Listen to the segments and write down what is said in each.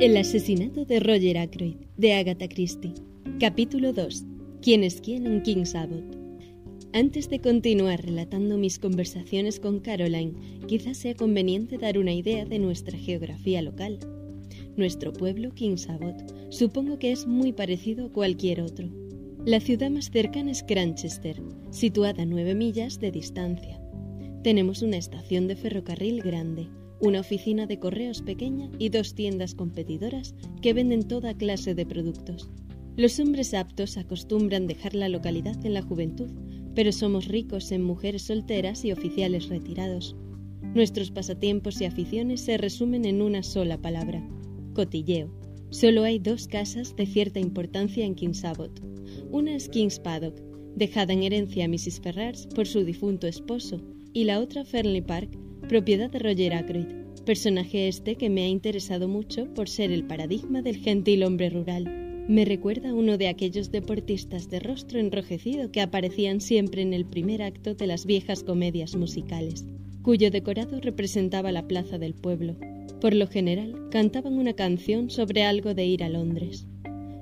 El asesinato de Roger Ackroyd, de Agatha Christie. Capítulo 2. ¿Quién es quién en King's Abbot? Antes de continuar relatando mis conversaciones con Caroline, quizás sea conveniente dar una idea de nuestra geografía local. Nuestro pueblo, King's Abbot, supongo que es muy parecido a cualquier otro. La ciudad más cercana es Granchester, situada a nueve millas de distancia. Tenemos una estación de ferrocarril grande, una oficina de correos pequeña y dos tiendas competidoras que venden toda clase de productos. Los hombres aptos acostumbran dejar la localidad en la juventud, pero somos ricos en mujeres solteras y oficiales retirados. Nuestros pasatiempos y aficiones se resumen en una sola palabra, cotilleo. Solo hay dos casas de cierta importancia en King's Abbot. Una es King's Paddock, dejada en herencia a Mrs. Ferrars por su difunto esposo, y la otra Fernley Park, propiedad de Roger Ackroyd, personaje este que me ha interesado mucho por ser el paradigma del gentil hombre rural. Me recuerda a uno de aquellos deportistas de rostro enrojecido que aparecían siempre en el primer acto de las viejas comedias musicales, cuyo decorado representaba la plaza del pueblo. Por lo general, cantaban una canción sobre algo de ir a Londres.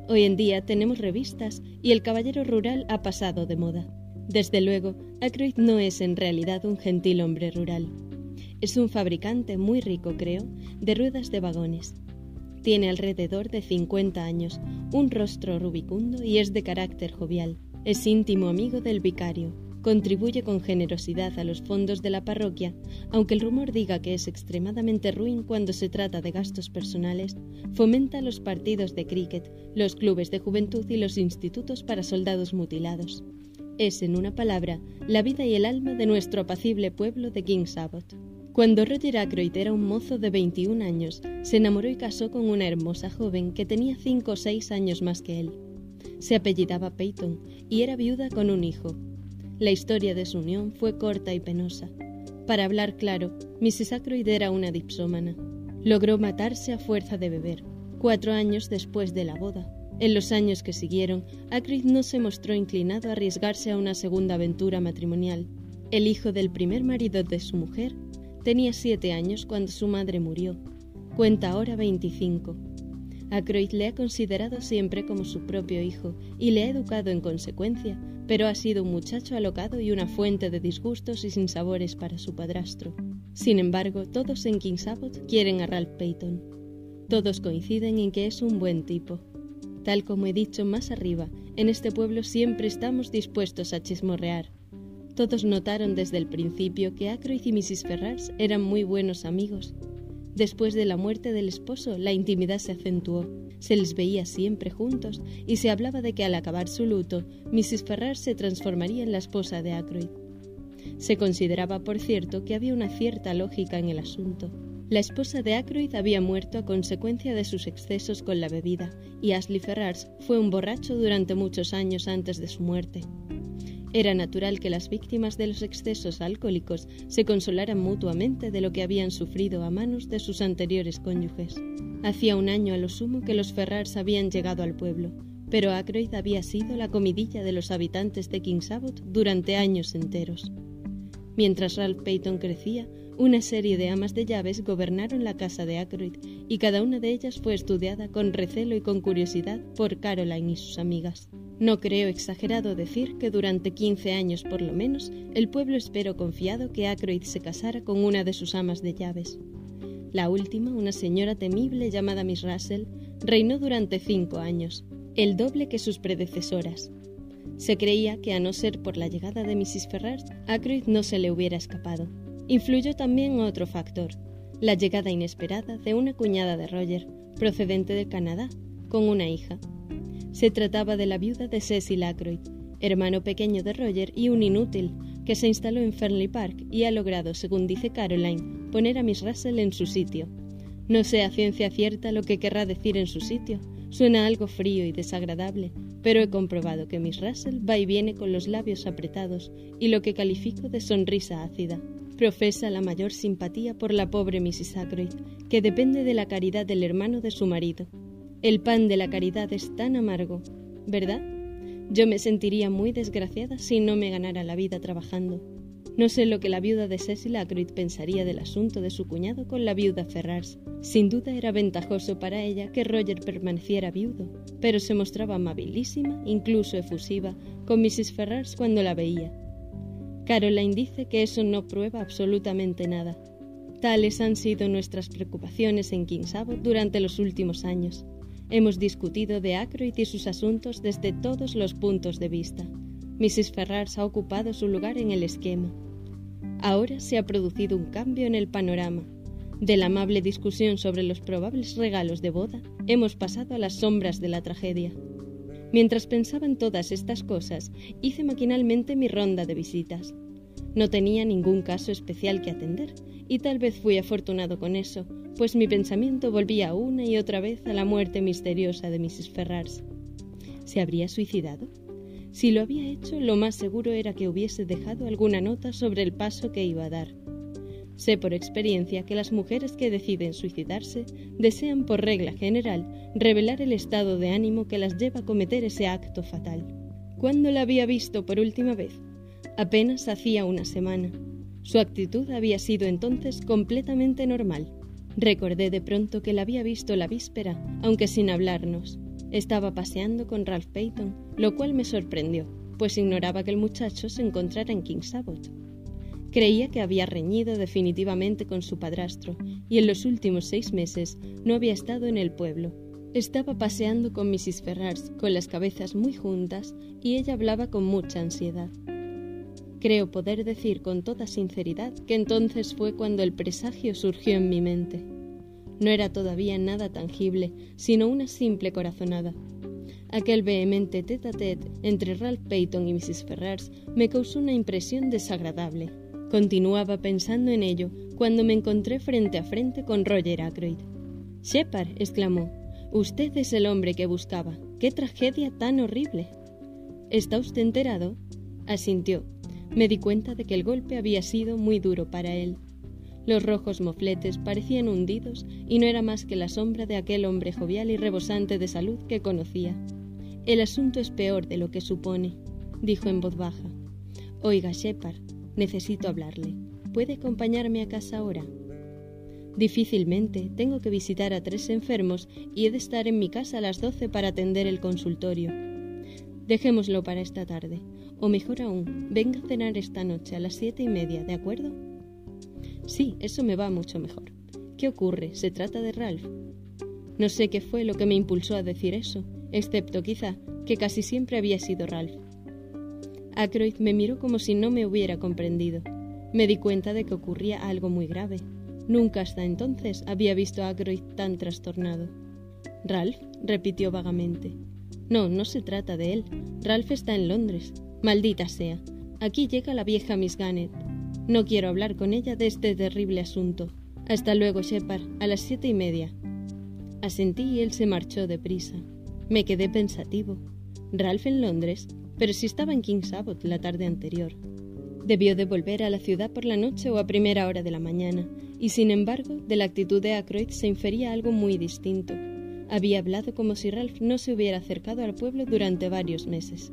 Hoy en día tenemos revistas y el caballero rural ha pasado de moda. Desde luego, Ackroyd no es en realidad un gentil hombre rural. Es un fabricante muy rico, creo, de ruedas de vagones. Tiene alrededor de 50 años, un rostro rubicundo y es de carácter jovial. Es íntimo amigo del vicario. Contribuye con generosidad a los fondos de la parroquia, aunque el rumor diga que es extremadamente ruin cuando se trata de gastos personales, fomenta los partidos de cricket, los clubes de juventud y los institutos para soldados mutilados. Es, en una palabra, la vida y el alma de nuestro apacible pueblo de King's Abbot. Cuando Roger Ackroyd era un mozo de 21 años, se enamoró y casó con una hermosa joven que tenía 5 o 6 años más que él. Se apellidaba Peyton y era viuda con un hijo. La historia de su unión fue corta y penosa. Para hablar claro, Mrs. Ackroyd era una dipsómana. Logró matarse a fuerza de beber, cuatro años después de la boda. En los años que siguieron, Ackroyd no se mostró inclinado a arriesgarse a una segunda aventura matrimonial. El hijo del primer marido de su mujer Tenía siete años cuando su madre murió. Cuenta ahora 25. Ackroyd le ha considerado siempre como su propio hijo y le ha educado en consecuencia, pero ha sido un muchacho alocado y una fuente de disgustos y sinsabores para su padrastro. Sin embargo, todos en King's Abbot quieren a Ralph Peyton. Todos coinciden en que es un buen tipo. Tal como he dicho más arriba, en este pueblo siempre estamos dispuestos a chismorrear, todos notaron desde el principio que Ackroyd y Mrs. Ferrars eran muy buenos amigos. Después de la muerte del esposo, la intimidad se acentuó. Se les veía siempre juntos y se hablaba de que al acabar su luto, Mrs. Ferrars se transformaría en la esposa de Ackroyd. Se consideraba, por cierto, que había una cierta lógica en el asunto. La esposa de Ackroyd había muerto a consecuencia de sus excesos con la bebida, y Ashley Ferrars fue un borracho durante muchos años antes de su muerte. Era natural que las víctimas de los excesos alcohólicos se consolaran mutuamente de lo que habían sufrido a manos de sus anteriores cónyuges. Hacía un año a lo sumo que los Ferrars habían llegado al pueblo, pero Ackroyd había sido la comidilla de los habitantes de King's Abbot durante años enteros. Mientras Ralph Peyton crecía, una serie de amas de llaves gobernaron la casa de Ackroyd y cada una de ellas fue estudiada con recelo y con curiosidad por Caroline y sus amigas. No creo exagerado decir que durante 15 años por lo menos el pueblo esperó confiado que Ackroyd se casara con una de sus amas de llaves. La última, una señora temible llamada Miss Russell, reinó durante cinco años, el doble que sus predecesoras. Se creía que a no ser por la llegada de Mrs. Ferrars, Ackroyd no se le hubiera escapado. Influyó también otro factor, la llegada inesperada de una cuñada de Roger, procedente de Canadá, con una hija, se trataba de la viuda de Cecil Ackroyd, hermano pequeño de Roger y un inútil, que se instaló en Fernley Park y ha logrado, según dice Caroline, poner a Miss Russell en su sitio. No sé a ciencia cierta lo que querrá decir en su sitio. Suena algo frío y desagradable, pero he comprobado que Miss Russell va y viene con los labios apretados y lo que califico de sonrisa ácida. Profesa la mayor simpatía por la pobre Mrs. Ackroyd, que depende de la caridad del hermano de su marido, el pan de la caridad es tan amargo, ¿verdad? Yo me sentiría muy desgraciada si no me ganara la vida trabajando. No sé lo que la viuda de Cecil Ackroyd pensaría del asunto de su cuñado con la viuda Ferrars. Sin duda era ventajoso para ella que Roger permaneciera viudo, pero se mostraba amabilísima, incluso efusiva, con Mrs. Ferrars cuando la veía. Caroline dice que eso no prueba absolutamente nada. Tales han sido nuestras preocupaciones en King's Abbot durante los últimos años. Hemos discutido de Ackroyd y sus asuntos desde todos los puntos de vista. Mrs. Ferrars ha ocupado su lugar en el esquema. Ahora se ha producido un cambio en el panorama. De la amable discusión sobre los probables regalos de boda, hemos pasado a las sombras de la tragedia. Mientras pensaba en todas estas cosas, hice maquinalmente mi ronda de visitas. No tenía ningún caso especial que atender, y tal vez fui afortunado con eso, pues mi pensamiento volvía una y otra vez a la muerte misteriosa de Mrs. Ferrars. ¿Se habría suicidado? Si lo había hecho, lo más seguro era que hubiese dejado alguna nota sobre el paso que iba a dar. Sé por experiencia que las mujeres que deciden suicidarse desean por regla general revelar el estado de ánimo que las lleva a cometer ese acto fatal. ¿Cuándo la había visto por última vez? Apenas hacía una semana. Su actitud había sido entonces completamente normal. Recordé de pronto que la había visto la víspera, aunque sin hablarnos. Estaba paseando con Ralph Payton, lo cual me sorprendió, pues ignoraba que el muchacho se encontrara en King's Abbot. Creía que había reñido definitivamente con su padrastro y en los últimos seis meses no había estado en el pueblo. Estaba paseando con Mrs. Ferrars, con las cabezas muy juntas, y ella hablaba con mucha ansiedad. Creo poder decir con toda sinceridad que entonces fue cuando el presagio surgió en mi mente. No era todavía nada tangible, sino una simple corazonada. Aquel vehemente tete a tete entre Ralph Payton y Mrs. Ferrars me causó una impresión desagradable. Continuaba pensando en ello cuando me encontré frente a frente con Roger Ackroyd. Shepard, exclamó, usted es el hombre que buscaba. ¡Qué tragedia tan horrible! ¿Está usted enterado? Asintió. Me di cuenta de que el golpe había sido muy duro para él. Los rojos mofletes parecían hundidos y no era más que la sombra de aquel hombre jovial y rebosante de salud que conocía. El asunto es peor de lo que supone, dijo en voz baja. Oiga, Shepard, necesito hablarle. ¿Puede acompañarme a casa ahora? Difícilmente. Tengo que visitar a tres enfermos y he de estar en mi casa a las doce para atender el consultorio. Dejémoslo para esta tarde. O mejor aún, venga a cenar esta noche a las siete y media, ¿de acuerdo? Sí, eso me va mucho mejor. ¿Qué ocurre? ¿Se trata de Ralph? No sé qué fue lo que me impulsó a decir eso, excepto quizá que casi siempre había sido Ralph. Ackroyd me miró como si no me hubiera comprendido. Me di cuenta de que ocurría algo muy grave. Nunca hasta entonces había visto a Ackroyd tan trastornado. Ralph, repitió vagamente. No, no se trata de él. Ralph está en Londres. Maldita sea. Aquí llega la vieja Miss Gannett. No quiero hablar con ella de este terrible asunto. Hasta luego, Shepard, a las siete y media. Asentí y él se marchó deprisa. Me quedé pensativo. Ralph en Londres, pero si estaba en King's Abbot la tarde anterior. Debió de volver a la ciudad por la noche o a primera hora de la mañana, y sin embargo, de la actitud de Ackroyd se infería algo muy distinto. Había hablado como si Ralph no se hubiera acercado al pueblo durante varios meses.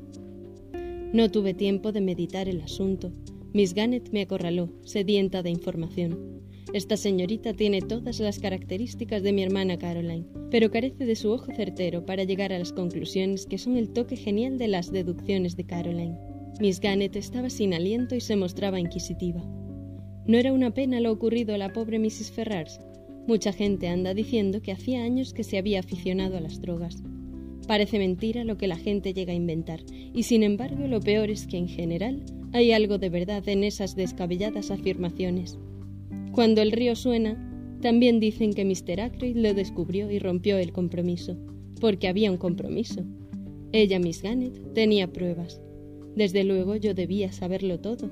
No tuve tiempo de meditar el asunto, Miss Gannett me acorraló, sedienta de información. Esta señorita tiene todas las características de mi hermana Caroline, pero carece de su ojo certero para llegar a las conclusiones que son el toque genial de las deducciones de Caroline. Miss Gannett estaba sin aliento y se mostraba inquisitiva. No era una pena lo ocurrido a la pobre Mrs. Ferrars. Mucha gente anda diciendo que hacía años que se había aficionado a las drogas. Parece mentira lo que la gente llega a inventar, y sin embargo lo peor es que en general hay algo de verdad en esas descabelladas afirmaciones. Cuando el río suena, también dicen que Mr. Ackroyd lo descubrió y rompió el compromiso, porque había un compromiso. Ella, Miss Gannett, tenía pruebas. Desde luego yo debía saberlo todo.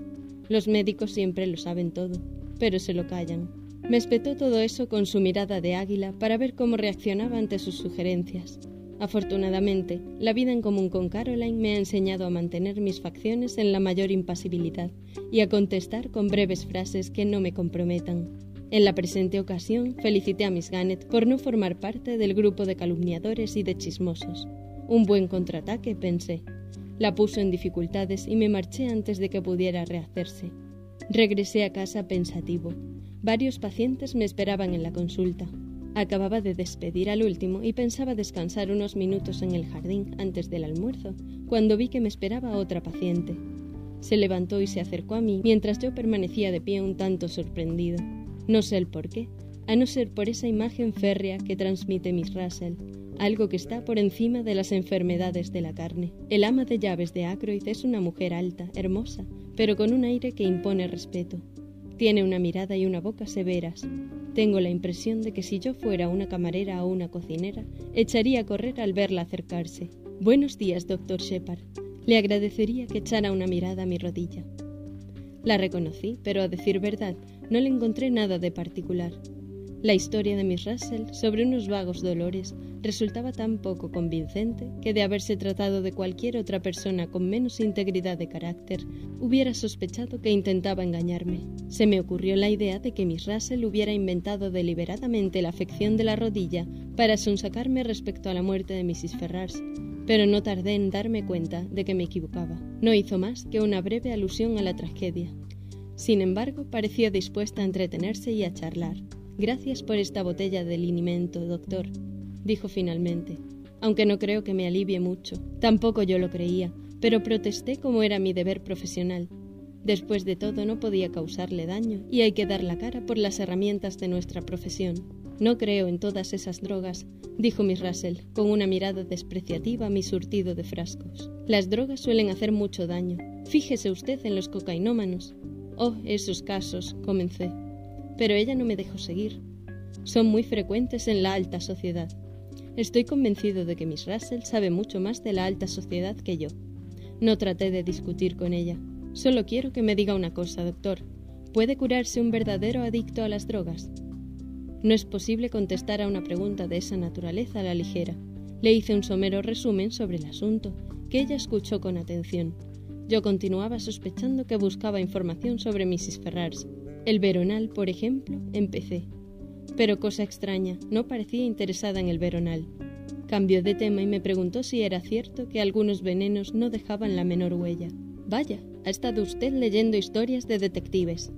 Los médicos siempre lo saben todo, pero se lo callan. Me espetó todo eso con su mirada de águila para ver cómo reaccionaba ante sus sugerencias. Afortunadamente, la vida en común con Caroline me ha enseñado a mantener mis facciones en la mayor impasibilidad y a contestar con breves frases que no me comprometan. En la presente ocasión, felicité a Miss Gannett por no formar parte del grupo de calumniadores y de chismosos. Un buen contraataque, pensé. La puso en dificultades y me marché antes de que pudiera rehacerse. Regresé a casa pensativo. Varios pacientes me esperaban en la consulta. Acababa de despedir al último y pensaba descansar unos minutos en el jardín antes del almuerzo, cuando vi que me esperaba otra paciente. Se levantó y se acercó a mí mientras yo permanecía de pie un tanto sorprendido. No sé el por qué, a no ser por esa imagen férrea que transmite Miss Russell, algo que está por encima de las enfermedades de la carne. El ama de llaves de Ackroyd es una mujer alta, hermosa, pero con un aire que impone respeto. Tiene una mirada y una boca severas. Tengo la impresión de que si yo fuera una camarera o una cocinera, echaría a correr al verla acercarse. Buenos días, doctor Shepard. Le agradecería que echara una mirada a mi rodilla. La reconocí, pero a decir verdad, no le encontré nada de particular. La historia de Miss Russell sobre unos vagos dolores resultaba tan poco convincente que de haberse tratado de cualquier otra persona con menos integridad de carácter, hubiera sospechado que intentaba engañarme. Se me ocurrió la idea de que Miss Russell hubiera inventado deliberadamente la afección de la rodilla para sonsacarme respecto a la muerte de Mrs. Ferrars, pero no tardé en darme cuenta de que me equivocaba. No hizo más que una breve alusión a la tragedia. Sin embargo, parecía dispuesta a entretenerse y a charlar. Gracias por esta botella de linimento, doctor, dijo finalmente, aunque no creo que me alivie mucho. Tampoco yo lo creía, pero protesté como era mi deber profesional. Después de todo no podía causarle daño y hay que dar la cara por las herramientas de nuestra profesión. No creo en todas esas drogas, dijo Miss Russell, con una mirada despreciativa a mi surtido de frascos. Las drogas suelen hacer mucho daño. Fíjese usted en los cocainómanos. Oh, esos casos, comencé. Pero ella no me dejó seguir. Son muy frecuentes en la alta sociedad. Estoy convencido de que Miss Russell sabe mucho más de la alta sociedad que yo. No traté de discutir con ella. Solo quiero que me diga una cosa, doctor. ¿Puede curarse un verdadero adicto a las drogas? No es posible contestar a una pregunta de esa naturaleza a la ligera. Le hice un somero resumen sobre el asunto, que ella escuchó con atención. Yo continuaba sospechando que buscaba información sobre Mrs. Ferrars. El veronal, por ejemplo, empecé. Pero cosa extraña, no parecía interesada en el veronal. Cambió de tema y me preguntó si era cierto que algunos venenos no dejaban la menor huella. Vaya, ha estado usted leyendo historias de detectives.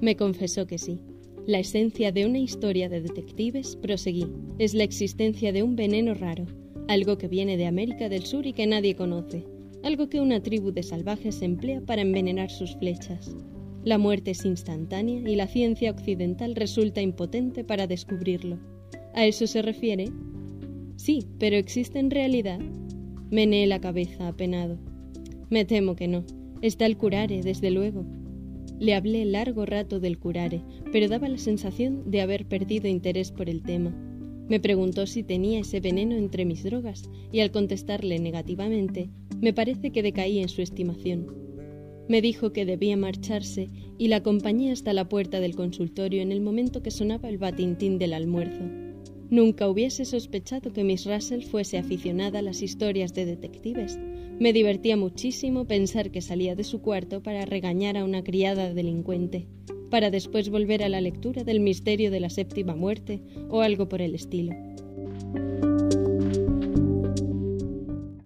Me confesó que sí. La esencia de una historia de detectives, proseguí, es la existencia de un veneno raro, algo que viene de América del Sur y que nadie conoce, algo que una tribu de salvajes emplea para envenenar sus flechas. La muerte es instantánea y la ciencia occidental resulta impotente para descubrirlo. ¿A eso se refiere? Sí, pero ¿existe en realidad? Meneé la cabeza apenado. Me temo que no. Está el curare, desde luego. Le hablé largo rato del curare, pero daba la sensación de haber perdido interés por el tema. Me preguntó si tenía ese veneno entre mis drogas, y al contestarle negativamente, me parece que decaí en su estimación. Me dijo que debía marcharse y la acompañé hasta la puerta del consultorio en el momento que sonaba el batintín del almuerzo. Nunca hubiese sospechado que Miss Russell fuese aficionada a las historias de detectives. Me divertía muchísimo pensar que salía de su cuarto para regañar a una criada delincuente, para después volver a la lectura del misterio de la séptima muerte o algo por el estilo.